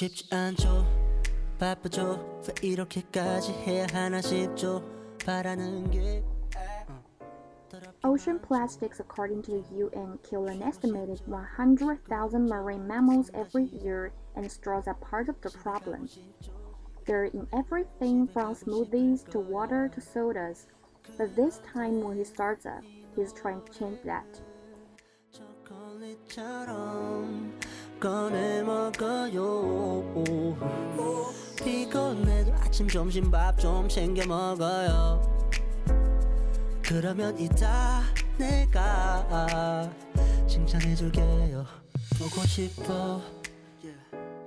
쉽지 않죠. 바쁘죠. 왜 이렇게까지 해야 하나 싶죠. 바라는 게 Ocean plastics, according to the UN, kill an estimated 100,000 marine mammals every year, and straws are part of the problem. They're in everything from smoothies to water to sodas. But this time, when he starts up, he's trying to change that. 초콜릿처럼 꺼내 먹어요 피곤해도 아침 점심 밥 좀 챙겨 먹어요 그러면 이따 내가 칭찬해줄게요 보고 싶어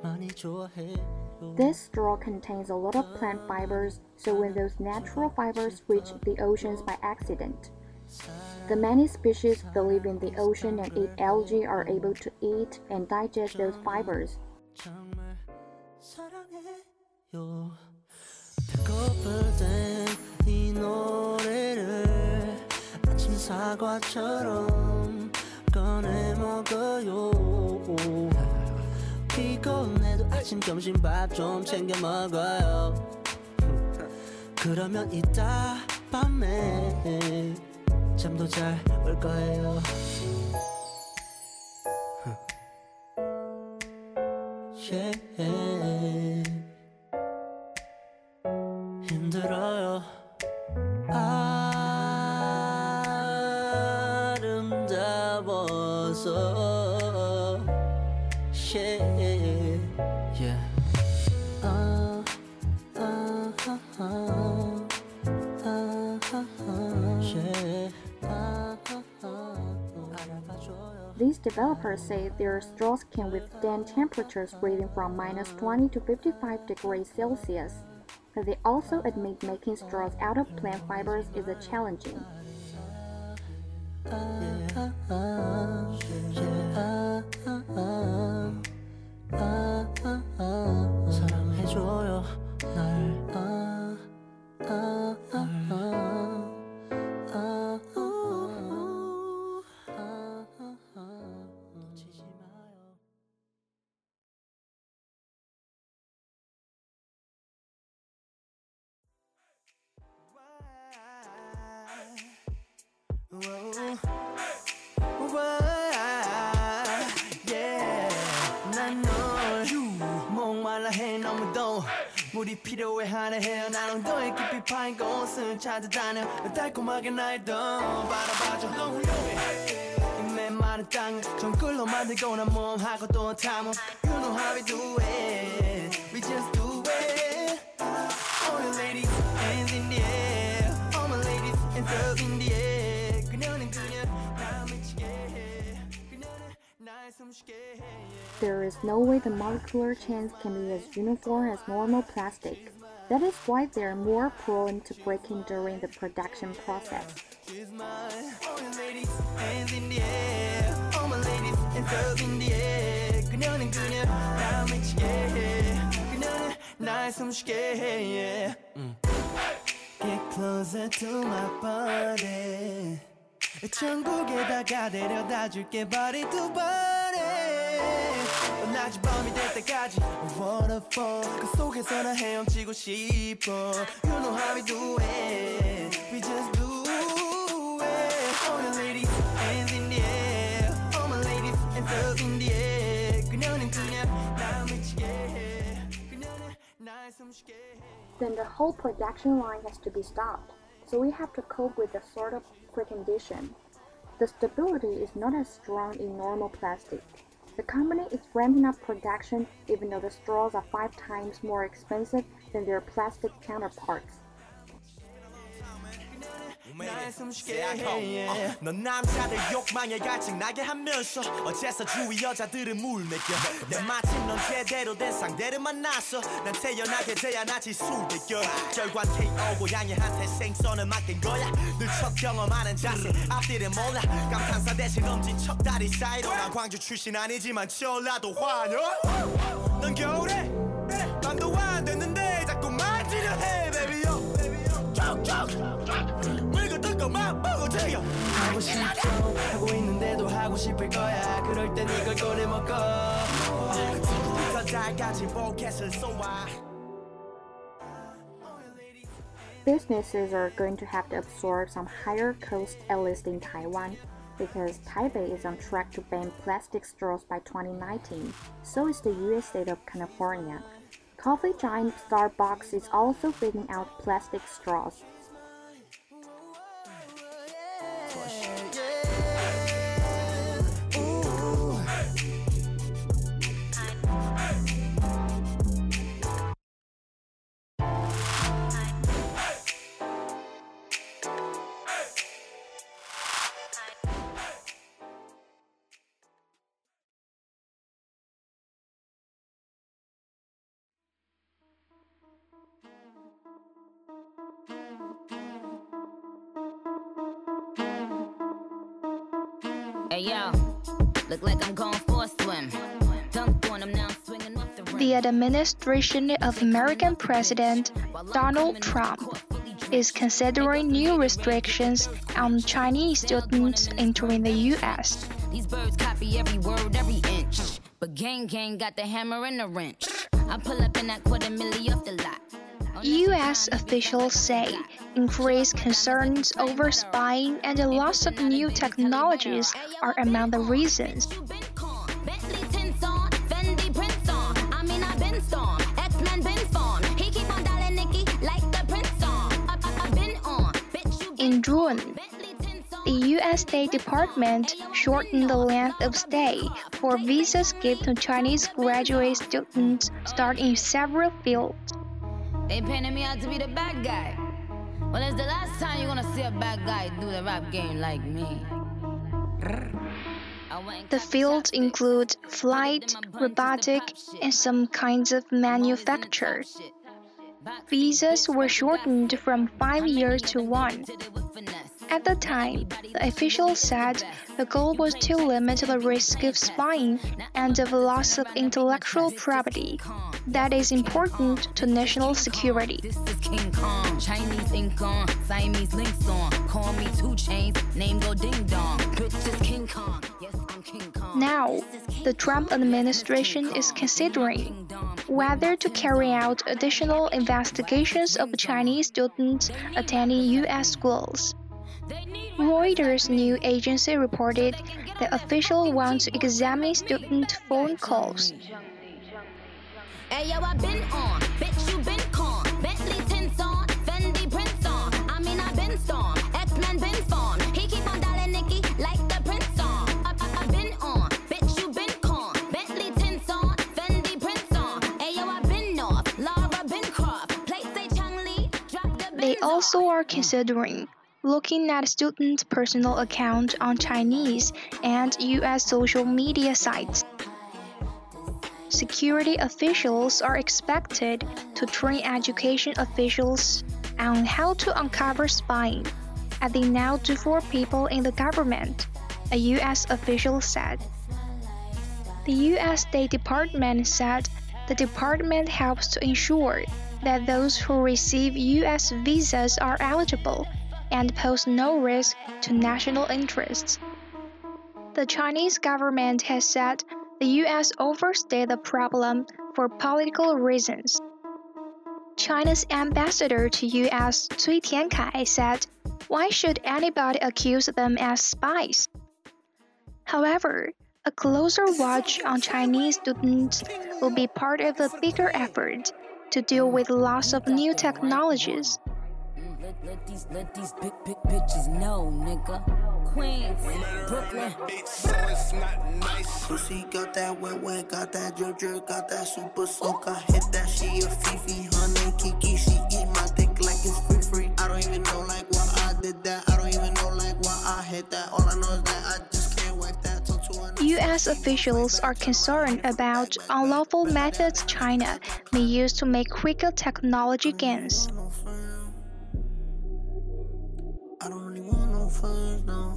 많이 좋아해요 This straw contains a lot of plant fibers, so when those natural fibers reach the oceans by accident, the many species that live in the ocean and eat algae are able to eat and digest those fibers. 사과처럼 꺼내 먹어요. 피곤해도 아침 점심 밥 좀 챙겨 먹어요. 그러면 이따 밤에 잠도 잘 올 거예요 These developers say their straws can withstand temperatures ranging from minus 20 to 55 degrees Celsius, but they also admit making straws out of plant fibers is a challenging. Yeah. 물이 필요해 하네 헤어난 엉덩이 깊이 파인 곳을 찾아다녀 달콤하게 날 더 바라봐줘 넌 훌륭해 이 메마른 땅을 정글로 만들고 난 몸하고 또 탐험 You know how we do it We just do it All you ladies hands in the air All my ladies hands up in the air 그녀는 그녀 나 미치게 해 그녀는 날 숨쉬게 해 There is no way the molecular chains can be as uniform as normal plastic. That is why they are more prone to breaking during the production process. is mine. All you ladies, hands in the air. All my ladies, hands up in the air. 그녀는 그녀, 나 미치게 해. 그녀는 날 숨쉬게 해. Yeah. 음. Get closer to my body. 천국에다가 데려다 줄게 body to body. 낮이 밤이 될 때까지 waterfall 그 속에서 나 헤엄치고 싶어 You know how we do it We just do it All your ladies hands in the air All my ladies hands up in the air 그녀는 그냥 나 미치게 해 그녀는 날 숨쉬게 해 Then the whole production line has to be stopped. So we have to cope with a sort of precondition. The stability is not as strong in normal plastic. The company is ramping up production even though the straws are five times more expensive than their plastic counterparts. 날 숨쉬게 해. 넌 남자들 욕망에 갈증 나게 하면서 어째서 주위 여자들은 물 먹여. 내 마침 넌 제대로 된 상대를 만났어. 난 태연하게 제안하지 수백여. 결과는 KO 고양이한테 생선을 맡긴 거야. 늘 첫 경험하는 자세. 앞뒤를 몰라. 감탄사 대신 엄진 척다리 사이로. 난 광주 출신 아니지만 전라도 환영. 넌 겨울에 뜯고만 보고 튀겨 하고 싶죠 하고 있는데도 하고 싶을 거야 그럴 땐 이걸 꺼내 먹어 지금부터 달까지 포켓을 쏘아 Businesses are going to have to absorb some higher costs at least in Taiwan because Taipei is on track to ban plastic straws by 2019. So is the US state of California. Coffee giant Starbucks is also phasing out plastic straws. Hey yo, look like I'm going for a swim. Dunked on him now, I'm swinging off the. The administration of American President Donald Trump is considering new restrictions on Chinese students entering the U.S. These birds copy every word, every inch. But gang gang got the hammer and the wrench. I pull up in that quarter milli off the lot. U.S. officials say increased concerns over spying and the loss of new technologies are among the reasons. In June, the U.S. State Department shortened the length of stay for visas given to Chinese graduate students start in several fields. They painted me out to be the bad guy. Well, it's the last time you're gonna see a bad guy do the rap game like me. The fields include flight, robotic, and some kinds of manufacture. Visas were shortened from five years to one. At the time, the officials said the goal was to limit the risk of spying and of loss of intellectual property that is important to national security. This is King Kong, Chinese ink on, Siamese links on. Call me two chains, name go ding dong. Bitch is King Kong, yes I'm King Kong. Now, the Trump administration is considering whether to carry out additional investigations of Chinese students attending U.S. schools. Reuters news agency reported the official wants to examine student phone calls. Hey yo, I been on, bitch, you been con. Bentley tints on, Fendi prints on. I mean, I been storm, X-Men been formed. He keep on dialing Nicky like the prince on. I, I, I been on, bitch, you been con. Bentley tints on, Fendi prints on. Hey yo, I been north, Laura been Croft. Play say Chun-Li, drop the They also are considering looking at students' personal accounts on Chinese and US social media sites. Security officials are expected to train education officials on how to uncover spying, as they now do for people in the government, a US official said. The US State Department said the department helps to ensure that those who receive US visas are eligible and pose no risk to national interests. The Chinese government has said the US overstayed the problem for political reasons. China's ambassador to US, Cui Tiankai, said, Why should anybody accuse them as spies? However, a closer watch on Chinese students will be part of a bigger effort to deal with loss of new technologies. Let, let these let these big big bitches know, nigga. Queens, Brooklyn. So it's not nice. Pussy got that wet wet, got that drip drip, got that super soak. I hit that she a Fifi, honey Kiki. She eat my dick like it's free free. I don't even know like why I did that. I don't even know like why I hit that. All I know is that I just can't wipe that. Talk to her. US officials are concerned about unlawful methods China may use to make quicker technology gains.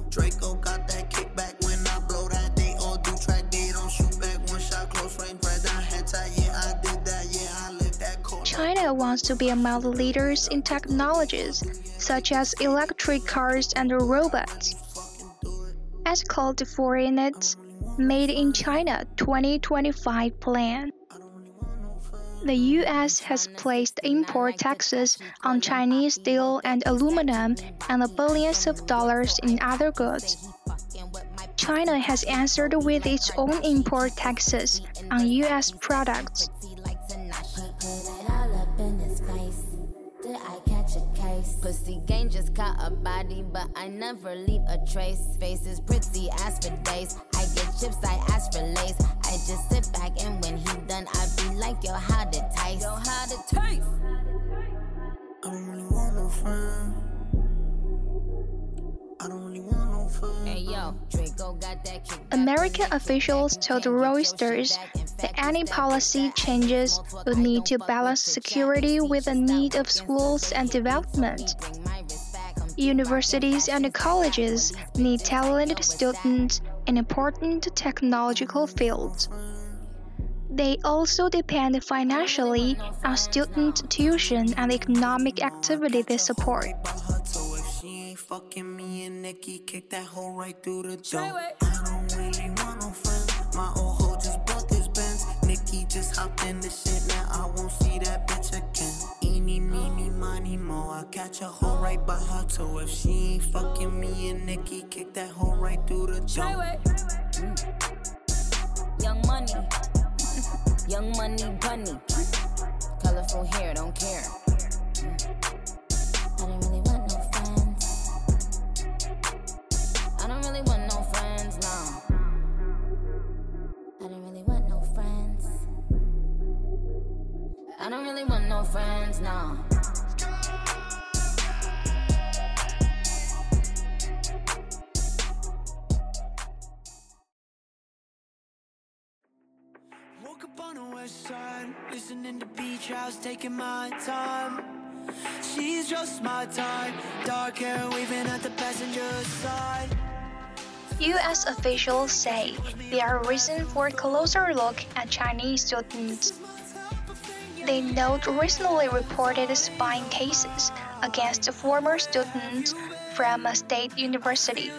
Draco got that kickback when I blow that. They all do track, they don't shoot back. One shot, close range, red dot, head. Yeah, I did that. Yeah, I that. China wants to be among the leaders in technologies such as electric cars and robots. As called for in its Made in China 2025 plan. The US has placed import taxes on Chinese steel and aluminum and billions of dollars in other goods. China has answered with its own import taxes on US products. Pussy gang just caught a body, but I never leave a trace. Pretty, for days. I get chips, I ask for lace. I just sit back and when he done, I be like, yo, how to taste? Yo, how to taste? I don't really want no friend. I don't really want no friend. Hey yo, Draco got that kick. American officials told Reuters that any policy changes would need to balance security with the need of schools and development. Universities and colleges need talented students in important technological field. They also depend financially on student tuition and the economic activity they support. So if she ain't fucking me and Nikki, kick that hole right through the door. I don't really want no friends. My old hoe just bought this Benz. Nikki just hopped in the shit. Catch a hoe right by her toe. If she ain't fucking me and Nikki, kick that hole right through the door. Young money, young money bunny. Colorful hair, don't care. I don't really want no friends. I don't really want no friends, no. I don't really want no friends. I don't really want no friends, no. Listening to beach house, taking my time. She's just my type, dark hair waving at the passenger side. US officials say there are reasons for a closer look at Chinese students. They note recently reported spying cases against former students from a state university.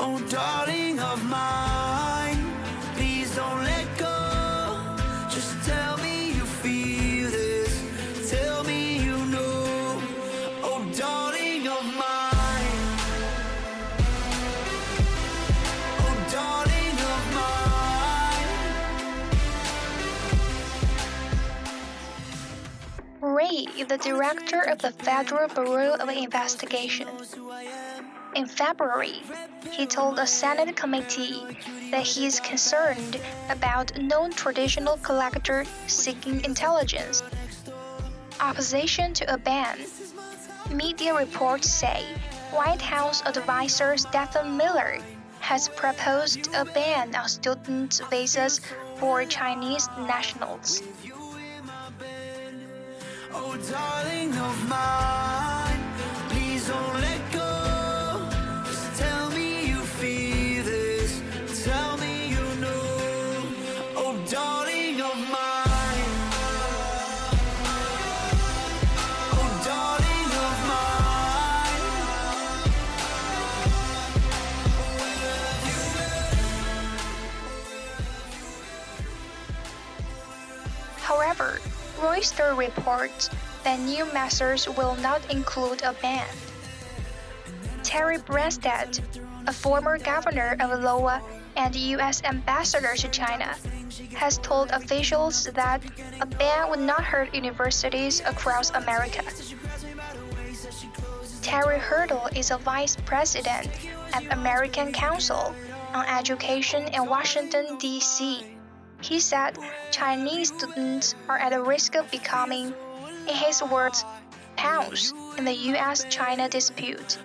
Oh, darling of mine, please don't let go. Just tell me you feel this. Tell me you know. Oh, darling of mine. Oh, darling of mine. Wray, the director of the Federal Bureau of Investigation. In February, he told a Senate committee that he is concerned about non traditional collector seeking intelligence. Opposition to a ban. Media reports say White House advisor Stephen Miller has proposed a ban on student visas for Chinese nationals. Reuters reports that new measures will not include a ban. Terry Branstad, a former governor of Iowa and U.S. ambassador to China, has told officials that a ban would not hurt universities across America. Terry Hartle is a vice president at American Council on Education in Washington, D.C. He said Chinese students are at risk of becoming, in his words, pawns in the US China dispute.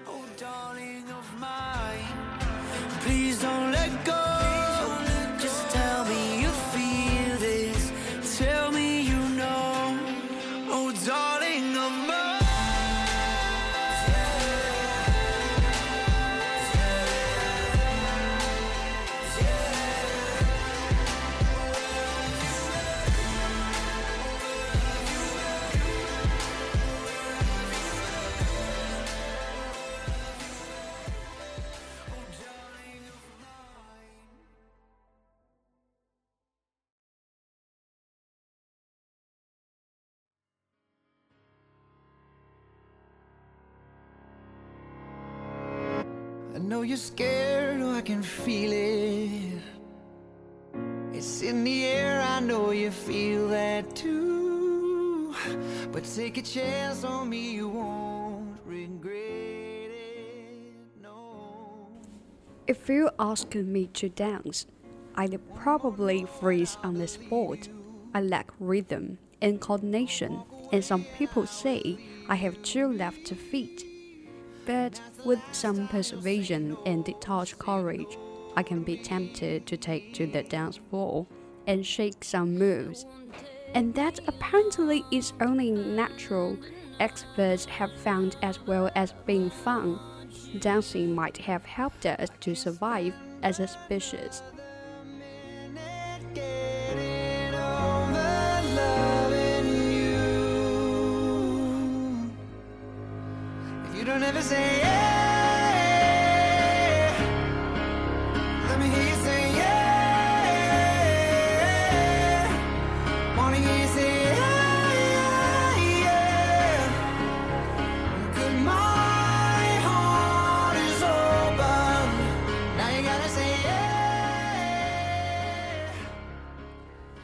Know you're scared, oh, I can feel it. It's in the air, I know you feel that too. But take a chance on me, you won't regret it. If you ask me to dance, I'd probably freeze on the spot. I lack rhythm and coordination, and some people say I have two left feet. But with some persuasion and detached courage, I can be tempted to take to the dance floor and shake some moves. And that apparently is only natural, experts have found as well as being fun. Dancing might have helped us to survive as a species.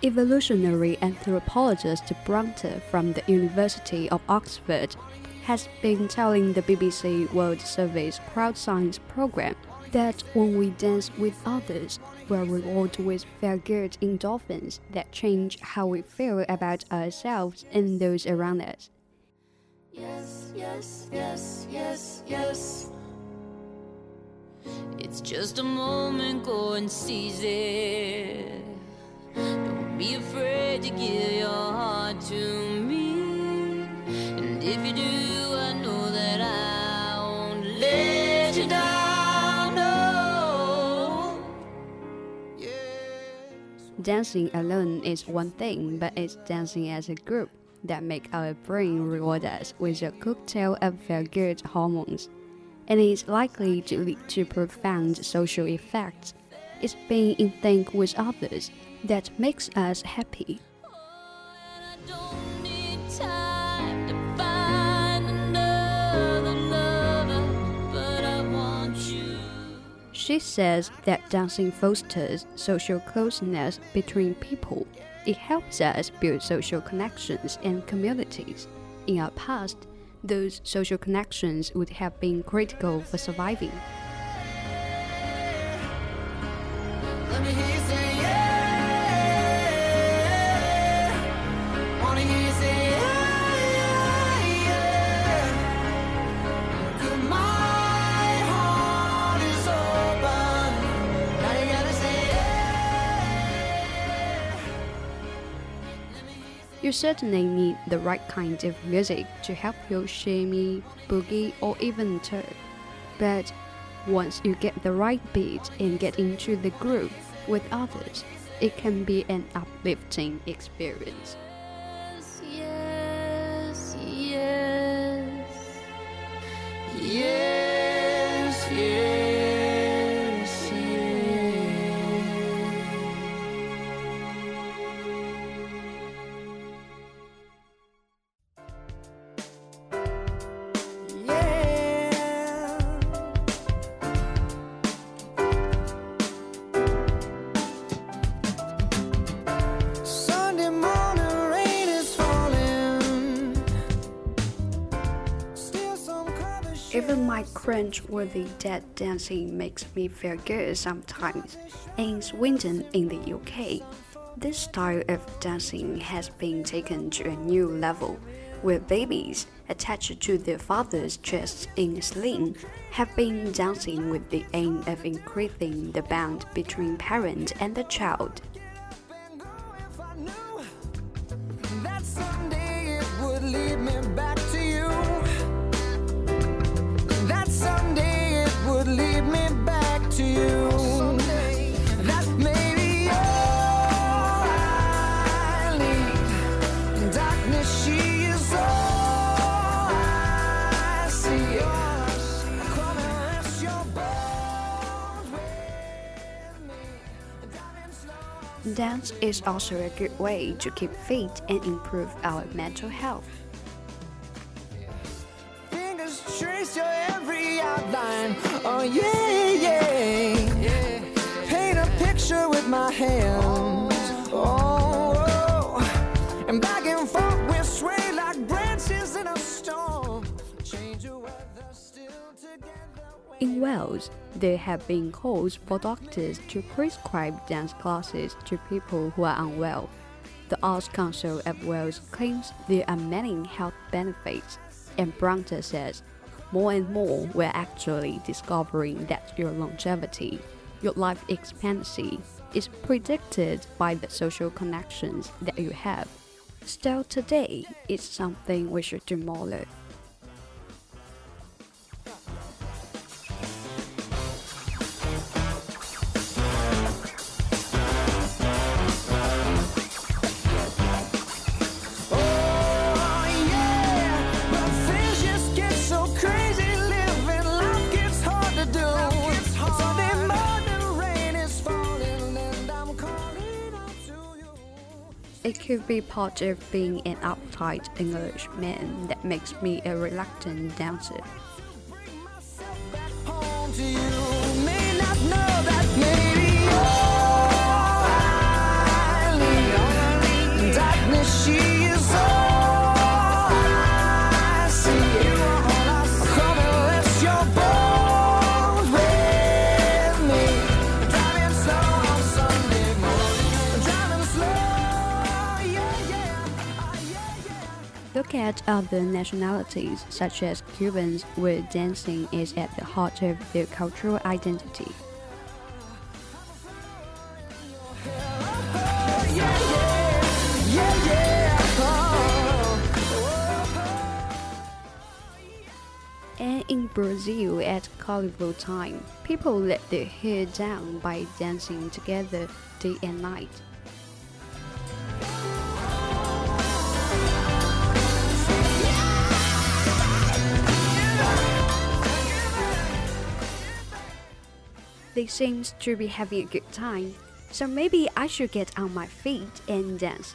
Evolutionary anthropologist Bronwyn Tarr from the University of Oxford has been telling the BBC World Service Crowd Science program that when we dance with others, we're rewarded with feel good endorphins that change how we feel about ourselves and those around us. Yes, yes, yes, yes, yes. It's just a moment, go and seize it. Don't be afraid to give your heart to me. And if you do, I know that I won't let you down. No. Dancing alone is one thing, but it's dancing as a group that make our brain reward us with a cocktail of feel-good hormones, and is likely to lead to profound social effects. It's being in sync with others that makes us happy. She says that dancing fosters social closeness between people. It helps us build social connections and communities. in our past, those social connections would have been critical for surviving. You certainly need the right kind of music to help you shimmy, boogie, or even turn. But once you get the right beat and get into the groove with others, it can be an uplifting experience. Yes, yes. yes, cringe-worthy dead dancing makes me feel good sometimes. In Swindon, in the UK, this style of dancing has been taken to a new level, where babies attached to their father's chests in a sling have been dancing with the aim of increasing the bond between parent and the child. Dance is also a good way to keep fit and improve our mental health. Oh yeah, yeah. Paint a picture with my hands. Oh, and back and forth we sway like branches in a storm. Change weather still together. In Wales, there have been calls for doctors to prescribe dance classes to people who are unwell. The Arts Council of Wales claims there are many health benefits, and Brunter says, more and more we're actually discovering that your longevity, your life expectancy, is predicted by the social connections that you have. Still today, it's something we should do more of. It could be part of being an uptight Englishman that makes me a reluctant dancer. Look at uh, other nationalities, such as Cubans, where dancing is at the heart of their cultural identity. And in Brazil, at carnival time, people let their hair down by dancing together day and night. They seem to be having a good time, so maybe I should get on my feet and dance